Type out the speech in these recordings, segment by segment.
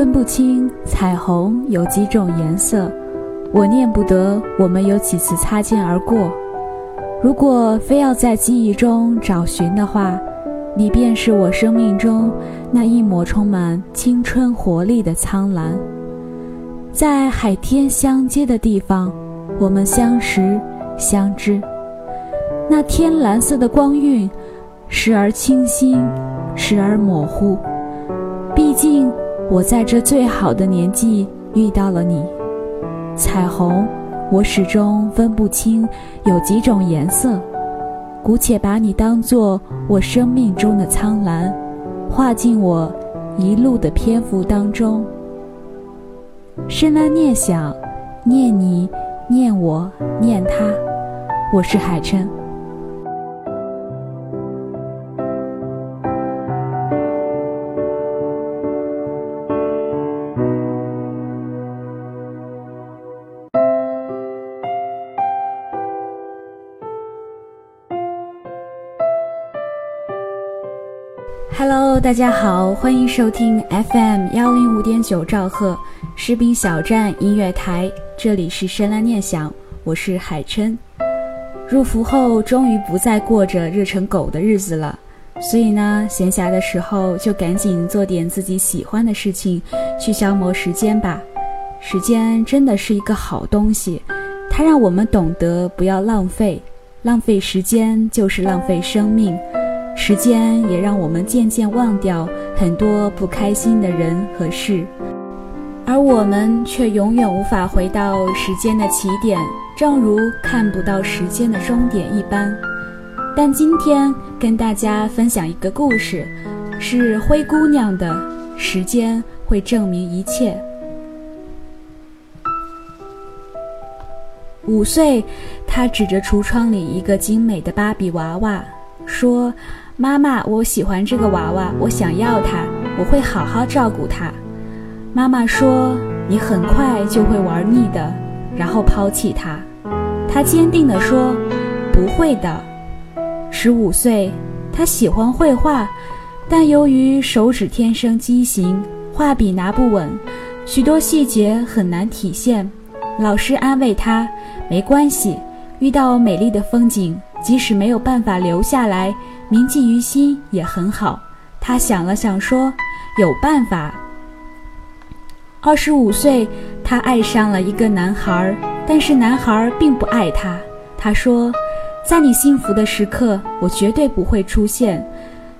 分不清彩虹有几种颜色，我念不得我们有几次擦肩而过。如果非要在记忆中找寻的话，你便是我生命中那一抹充满青春活力的苍蓝。在海天相接的地方，我们相识相知。那天蓝色的光晕，时而清新，时而模糊。我在这最好的年纪遇到了你，彩虹，我始终分不清有几种颜色，姑且把你当作我生命中的苍蓝，画进我一路的篇幅当中。深蓝念想，念你，念我，念他，我是海琛。大家好，欢迎收听 FM 幺零五点九兆赫士兵小站音乐台，这里是深蓝念想，我是海琛。入伏后，终于不再过着热成狗的日子了，所以呢，闲暇的时候就赶紧做点自己喜欢的事情，去消磨时间吧。时间真的是一个好东西，它让我们懂得不要浪费，浪费时间就是浪费生命。时间也让我们渐渐忘掉很多不开心的人和事，而我们却永远无法回到时间的起点，正如看不到时间的终点一般。但今天跟大家分享一个故事，是灰姑娘的《时间会证明一切》。五岁，她指着橱窗里一个精美的芭比娃娃，说。妈妈，我喜欢这个娃娃，我想要它，我会好好照顾它。妈妈说：“你很快就会玩腻的，然后抛弃它。”他坚定地说：“不会的。”十五岁，他喜欢绘画，但由于手指天生畸形，画笔拿不稳，许多细节很难体现。老师安慰他：“没关系，遇到美丽的风景，即使没有办法留下来。”铭记于心也很好。他想了想，说：“有办法。”二十五岁，他爱上了一个男孩，但是男孩并不爱他。他说：“在你幸福的时刻，我绝对不会出现；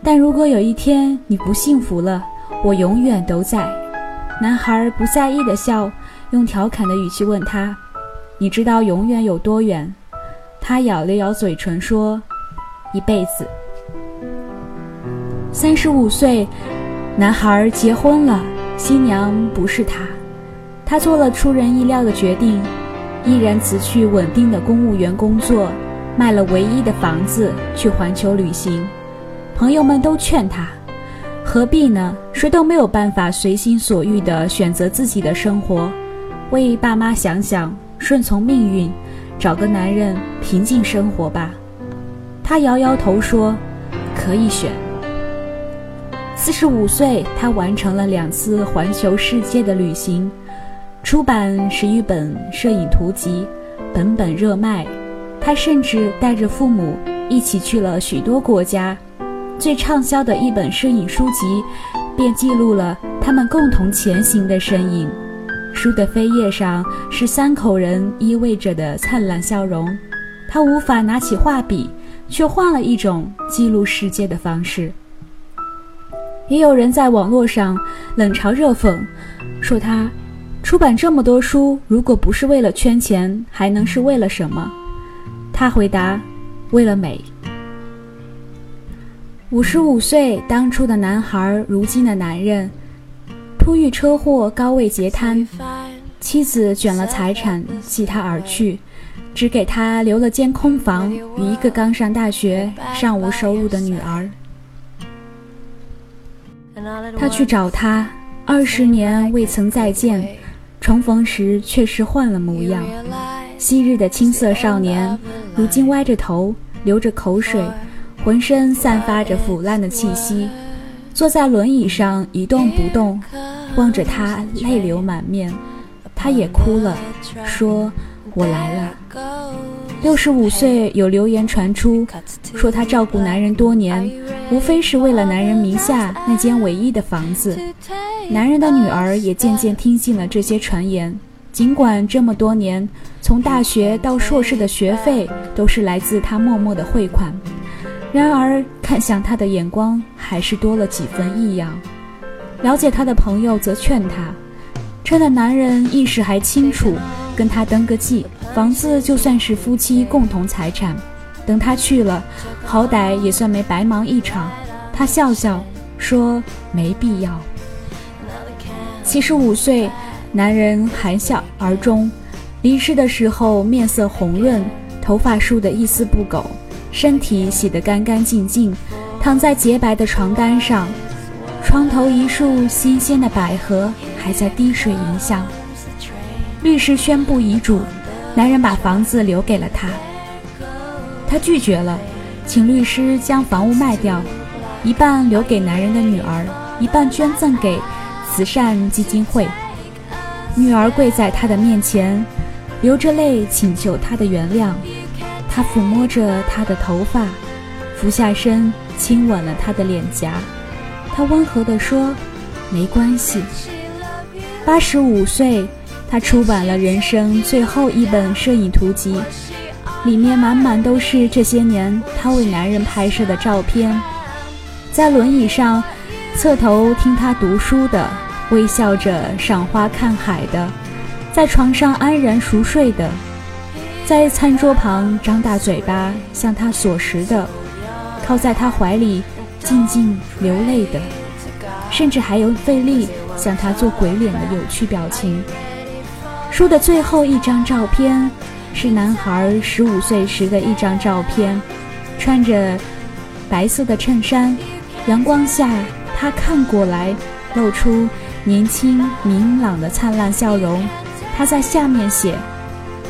但如果有一天你不幸福了，我永远都在。”男孩不在意的笑，用调侃的语气问他：“你知道永远有多远？”他咬了咬嘴唇，说：“一辈子。”三十五岁，男孩结婚了，新娘不是他。他做了出人意料的决定，毅然辞去稳定的公务员工作，卖了唯一的房子去环球旅行。朋友们都劝他，何必呢？谁都没有办法随心所欲地选择自己的生活。为爸妈想想，顺从命运，找个男人平静生活吧。他摇摇头说：“可以选。”四十五岁，他完成了两次环球世界的旅行，出版十余本摄影图集，本本热卖。他甚至带着父母一起去了许多国家。最畅销的一本摄影书籍，便记录了他们共同前行的身影。书的扉页上是三口人依偎着的灿烂笑容。他无法拿起画笔，却换了一种记录世界的方式。也有人在网络上冷嘲热讽，说他出版这么多书，如果不是为了圈钱，还能是为了什么？他回答：为了美。五十五岁，当初的男孩，如今的男人，突遇车祸，高位截瘫，妻子卷了财产弃他而去，只给他留了间空房与一个刚上大学、尚无收入的女儿。他去找他，二十年未曾再见，重逢时却是换了模样。昔日的青涩少年，如今歪着头，流着口水，浑身散发着腐烂的气息，坐在轮椅上一动不动，望着他，泪流满面。他也哭了，说：“我来了。”六十五岁，有流言传出，说他照顾男人多年，无非是为了男人名下那间唯一的房子。男人的女儿也渐渐听信了这些传言。尽管这么多年，从大学到硕士的学费都是来自他默默的汇款，然而看向他的眼光还是多了几分异样。了解他的朋友则劝他，趁着男人意识还清楚，跟他登个记。房子就算是夫妻共同财产，等他去了，好歹也算没白忙一场。他笑笑说：“没必要。”七十五岁，男人含笑而终。离世的时候，面色红润，头发梳得一丝不苟，身体洗得干干净净，躺在洁白的床单上，床头一束新鲜的百合还在滴水迎香。律师宣布遗嘱。男人把房子留给了他，他拒绝了，请律师将房屋卖掉，一半留给男人的女儿，一半捐赠给慈善基金会。女儿跪在他的面前，流着泪请求他的原谅。他抚摸着她的头发，俯下身亲吻了她的脸颊。他温和地说：“没关系。”八十五岁。他出版了人生最后一本摄影图集，里面满满都是这些年他为男人拍摄的照片。在轮椅上侧头听他读书的，微笑着赏花看海的，在床上安然熟睡的，在餐桌旁张大嘴巴向他索食的，靠在他怀里静静流泪的，甚至还有费力向他做鬼脸的有趣表情。书的最后一张照片是男孩十五岁时的一张照片，穿着白色的衬衫，阳光下他看过来，露出年轻明朗的灿烂笑容。他在下面写：“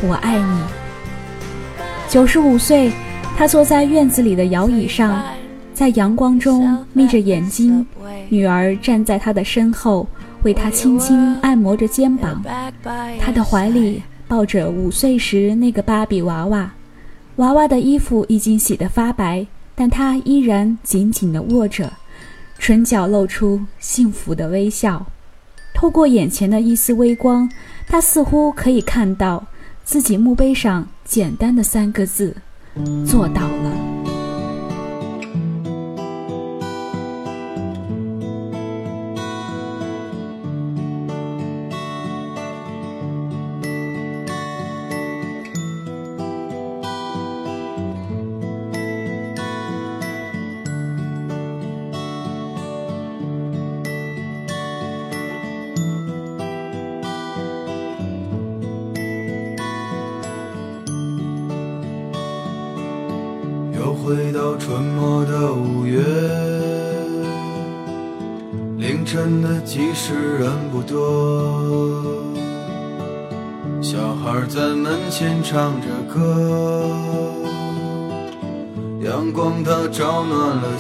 我爱你。”九十五岁，他坐在院子里的摇椅上，在阳光中眯着眼睛，女儿站在他的身后。为他轻轻按摩着肩膀，他的怀里抱着五岁时那个芭比娃娃，娃娃的衣服已经洗得发白，但他依然紧紧地握着，唇角露出幸福的微笑。透过眼前的一丝微光，他似乎可以看到自己墓碑上简单的三个字：做到了。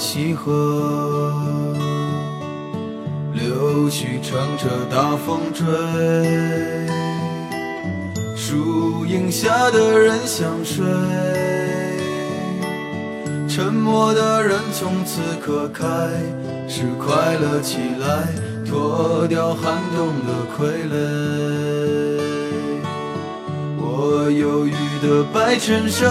西河，柳絮乘着大风追，树荫下的人想睡。沉默的人从此刻开始快乐起来，脱掉寒冬的傀儡。我忧郁的白衬衫，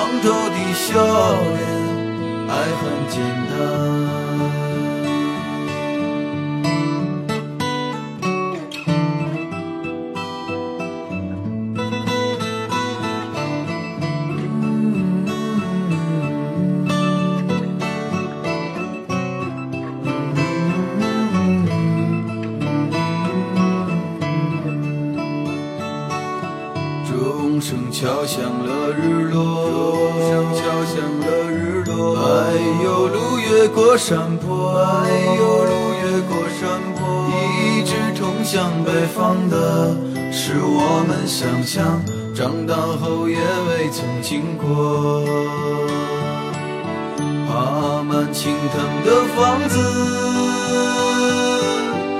昂头的笑脸，爱很简单。敲响想象，长大后也未曾经过。爬满青藤的房子，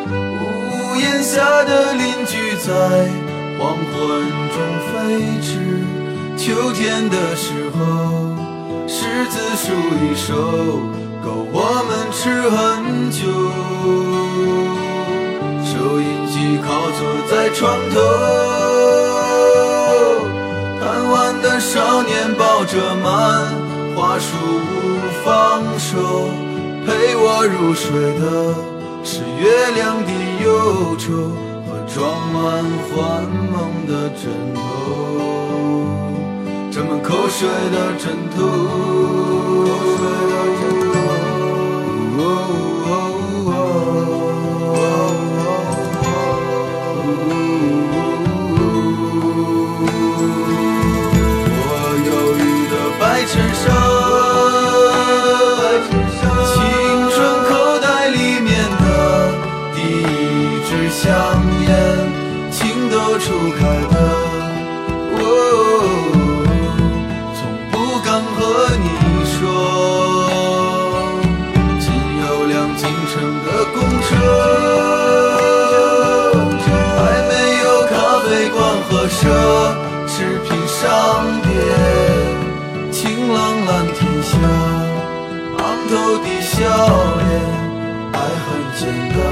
屋檐下的邻居在。黄昏中飞驰，秋天的时候，柿子树一熟，够我们吃很久。收音机靠坐在床头，少年抱着漫画书不放手，陪我入睡的是月亮的忧愁和。装满幻梦的枕头，沾满口水的枕头。整个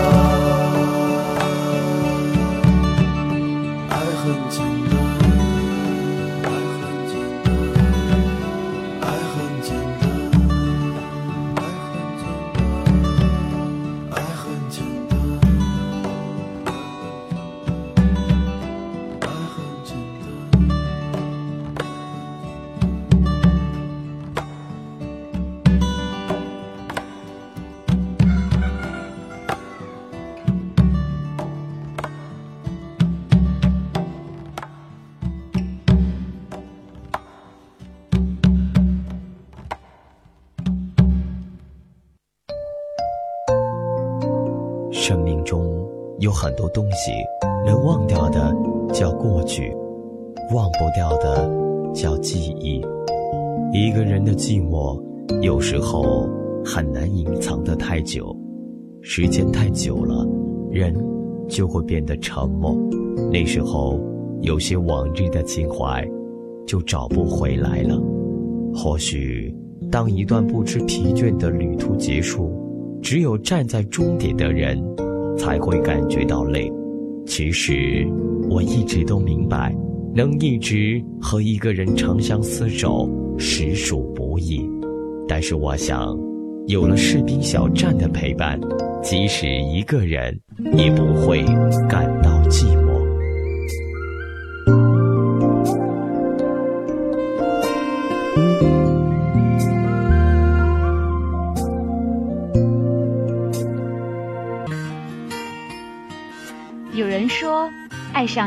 西，能忘掉的叫过去，忘不掉的叫记忆。一个人的寂寞，有时候很难隐藏得太久，时间太久了，人就会变得沉默。那时候，有些往日的情怀，就找不回来了。或许，当一段不知疲倦的旅途结束。只有站在终点的人，才会感觉到累。其实，我一直都明白，能一直和一个人长相厮守，实属不易。但是，我想，有了士兵小站的陪伴，即使一个人，也不会感到寂寞。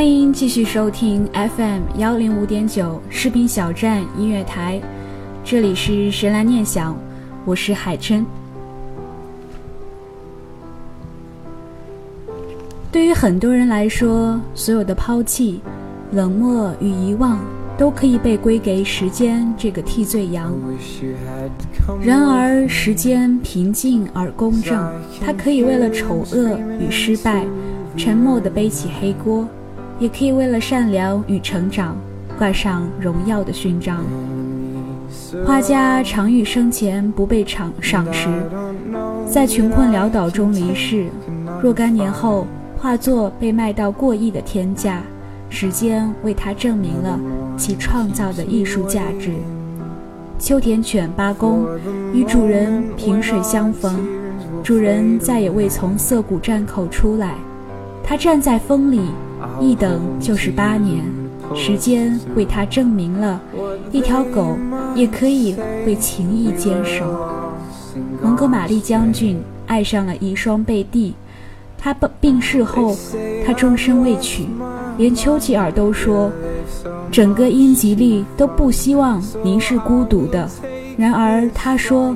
欢迎继续收听 FM 幺零五点九士兵小站音乐台，这里是神来念想，我是海琛。对于很多人来说，所有的抛弃、冷漠与遗忘，都可以被归给时间这个替罪羊。然而，时间平静而公正，它可以为了丑恶与失败，沉默地背起黑锅，也可以为了善良与成长，挂上荣耀的勋章。画家常遇生前不被赏赏识，在穷困潦倒中离世，若干年后。画作被卖到过亿的天价，时间为他证明了其创造的艺术价值。秋田犬八公与主人萍水相逢，主人再也未从涩谷站口出来。他站在风里，一等就是八年。时间为他证明了，一条狗也可以为情谊坚守。蒙哥马利将军爱上了遗孀贝蒂。他病病逝后，他终身未娶，连丘吉尔都说，整个英吉利都不希望您是孤独的。然而他说，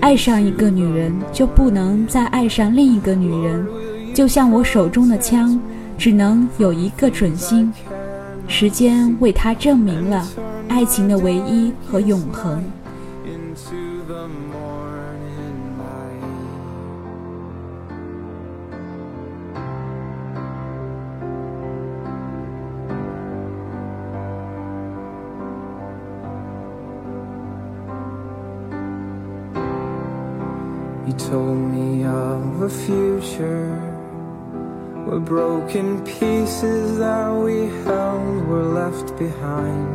爱上一个女人就不能再爱上另一个女人，就像我手中的枪，只能有一个准心。时间为他证明了爱情的唯一和永恒。You told me of a future Where broken pieces that we held were left behind.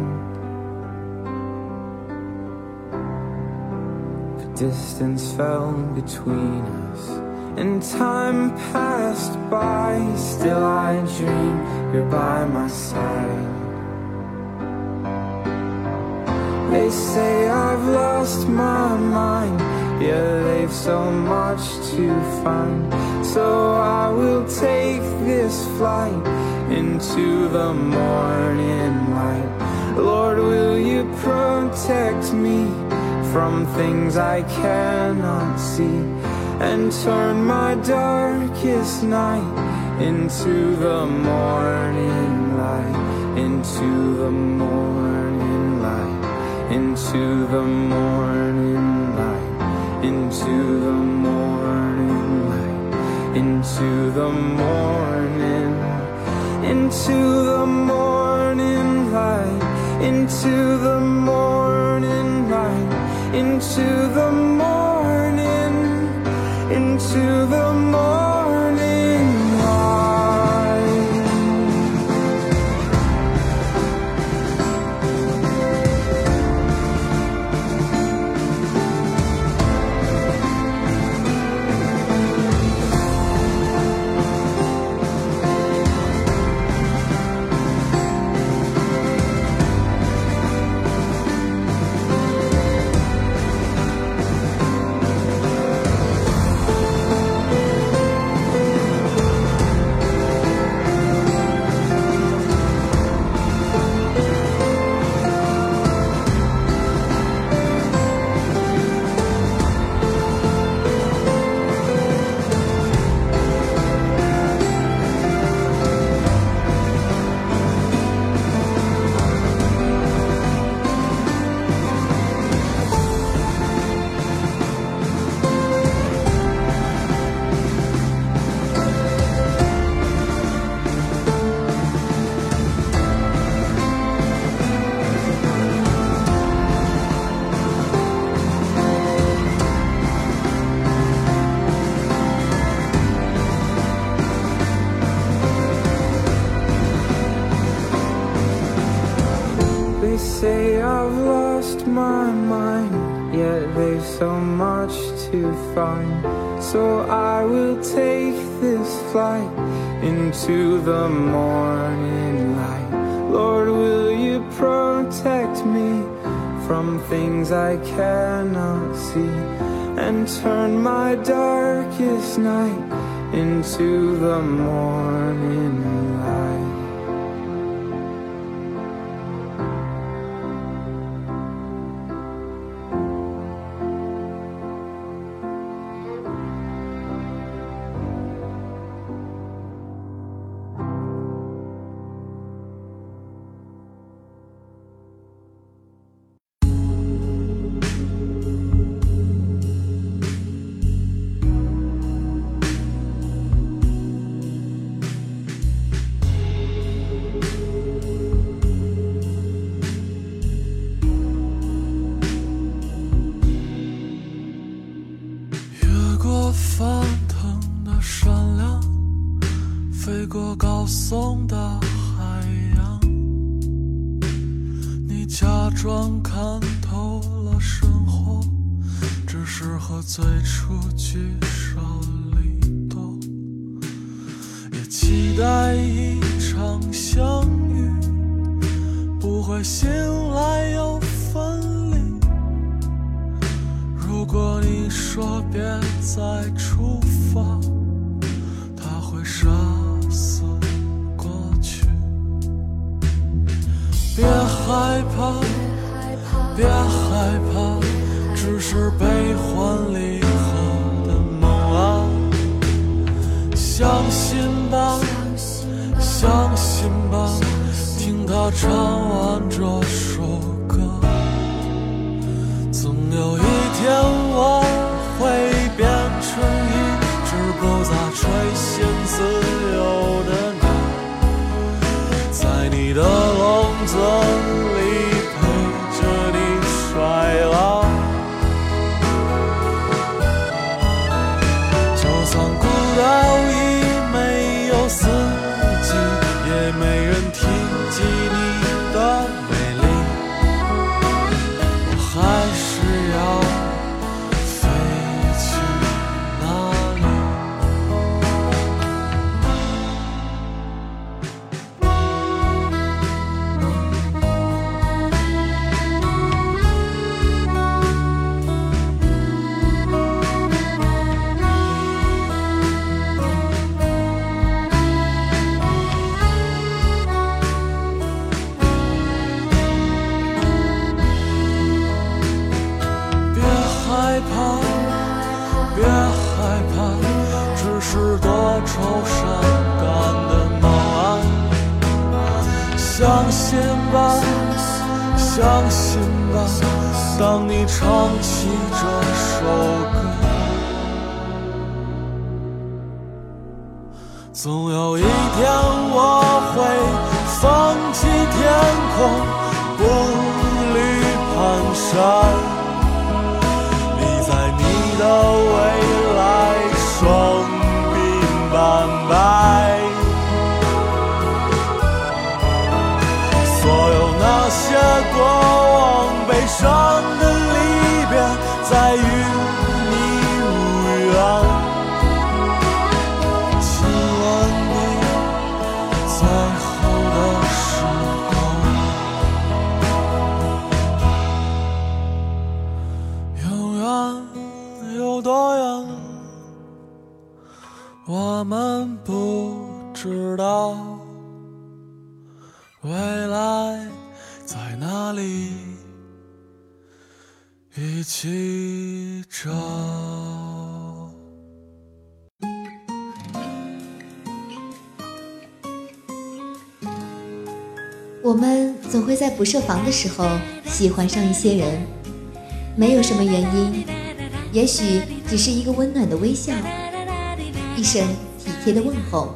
The distance fell between us And time passed by. Still I dream you're by my side. They say I've lost my mind yeah, they've so much to find. So I will take this flight Into the morning light. Lord, will you protect me From things I cannot see? And turn my darkest night Into the morning light. Into the morning light. Into the morning into the morning light, into the morning, into the morning light, into the morning light, into the morning, From things I cannot see And turn my darkest night Into the morning 装看透了生活，只是和最初聚少离多，也期待一场相遇，不会醒来又分离。如果你说别再出发。他会杀死过去，别害怕，别害怕，只是悲欢离合的梦啊！相信吧，相信吧，听他唱完这首歌，总有一天我会变成一只不再垂涎。自由的鸟，在你的笼子当你唱起这首歌，总有一天我会放弃天空，步履蹒跚，知道。未来。在哪里一起找？我们总会在不设防的时候喜欢上一些人，没有什么原因，也许只是一个温暖的微笑，一声体贴的问候。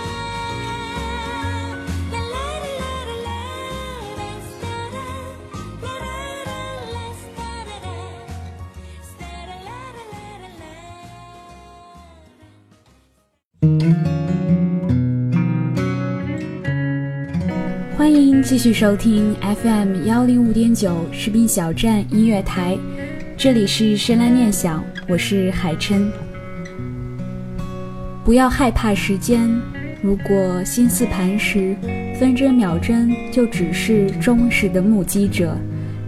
继续收听 FM 幺零五点九士兵小站音乐台，这里是深蓝念想，我是海琛。不要害怕时间，如果心似磐石，分针秒针就只是忠实的目击者，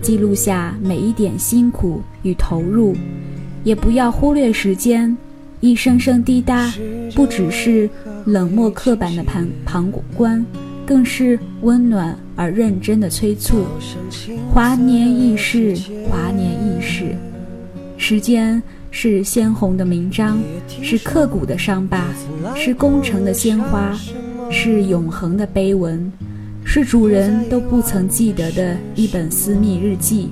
记录下每一点辛苦与投入。也不要忽略时间，一声声滴答，不只是冷漠刻板的旁旁观。更是温暖而认真的催促。华年易逝，华年易逝。时间是鲜红的名章，是刻骨的伤疤，是功成的鲜花，是永恒的碑文，是主人都不曾记得的一本私密日记。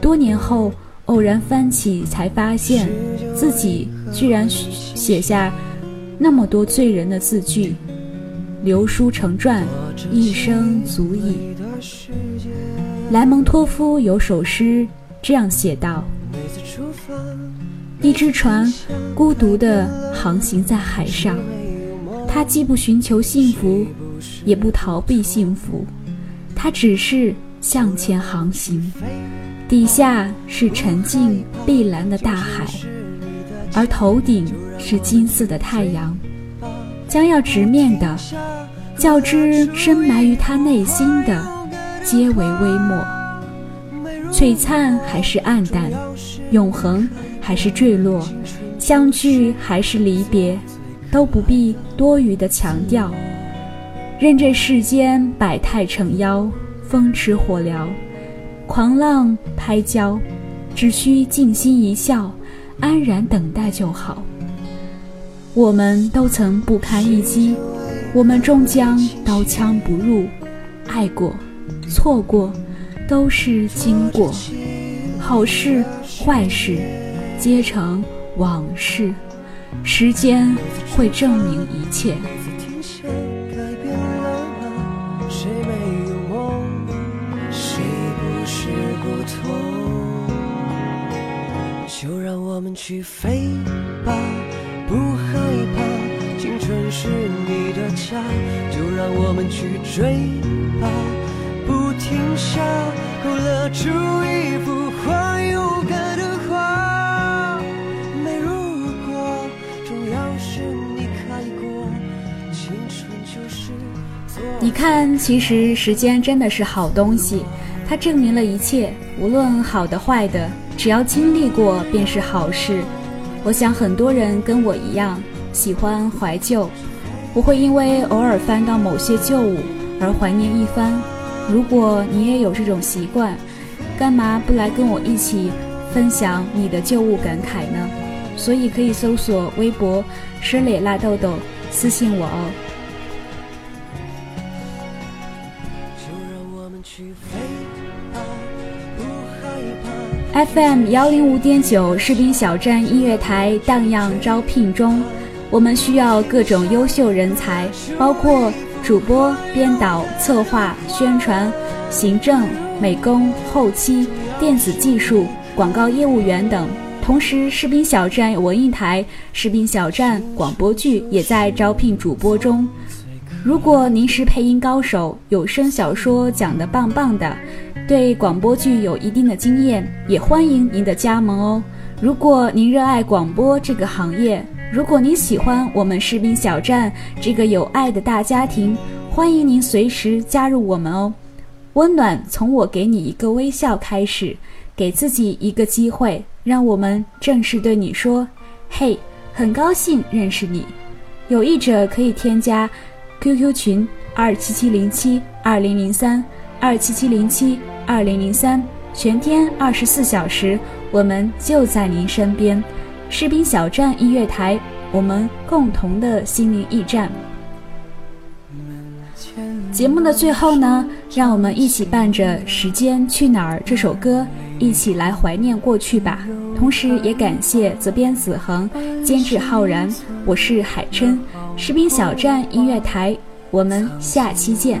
多年后，偶然翻起，才发现自己居然写下那么多醉人的字句。流书成传，一生足矣。莱蒙托夫有首诗这样写道：“一只船孤独地航行在海上，它既不寻求幸福，也不逃避幸福，它只是向前航行。底下是沉静碧蓝的大海，而头顶是金色的太阳，将要直面的。”较之深埋于他内心的，皆为微末；璀璨还是暗淡，永恒还是坠落，相聚还是离别，都不必多余的强调。任这世间百态成妖，风驰火燎，狂浪拍礁，只需静心一笑，安然等待就好。我们都曾不堪一击。我们终将刀枪不入，爱过，错过，都是经过，好事坏事，皆成往事，时间会证明一切。就让我们去飞吧，不害怕。是你的家，就让我们去追吧，不停下。勾勒出一幅画，勇敢的画。没如果，重要是你开过。青春就是你看，其实时间真的是好东西，它证明了一切，无论好的坏的，只要经历过便是好事。我想很多人跟我一样。喜欢怀旧，不会因为偶尔翻到某些旧物而怀念一番。如果你也有这种习惯，干嘛不来跟我一起分享你的旧物感慨呢？所以可以搜索微博“石磊辣豆豆”，私信我哦。FM 幺零五点九士兵小站音乐台荡漾招聘中。我们需要各种优秀人才，包括主播、编导、策划、宣传、行政、美工、后期、电子技术、广告业务员等。同时，士兵小站文艺台、士兵小站广播剧也在招聘主播中。如果您是配音高手，有声小说讲得棒棒的，对广播剧有一定的经验，也欢迎您的加盟哦。如果您热爱广播这个行业，如果您喜欢我们士兵小站这个有爱的大家庭，欢迎您随时加入我们哦。温暖从我给你一个微笑开始，给自己一个机会，让我们正式对你说：“嘿，很高兴认识你。”有意者可以添加 QQ 群二七七零七二零零三二七七零七二零零三，全天二十四小时，我们就在您身边。士兵小站音乐台，我们共同的心灵驿站。节目的最后呢，让我们一起伴着《时间去哪儿》这首歌，一起来怀念过去吧。同时也感谢责编子恒、监制浩然，我是海琛，士兵小站音乐台，我们下期见。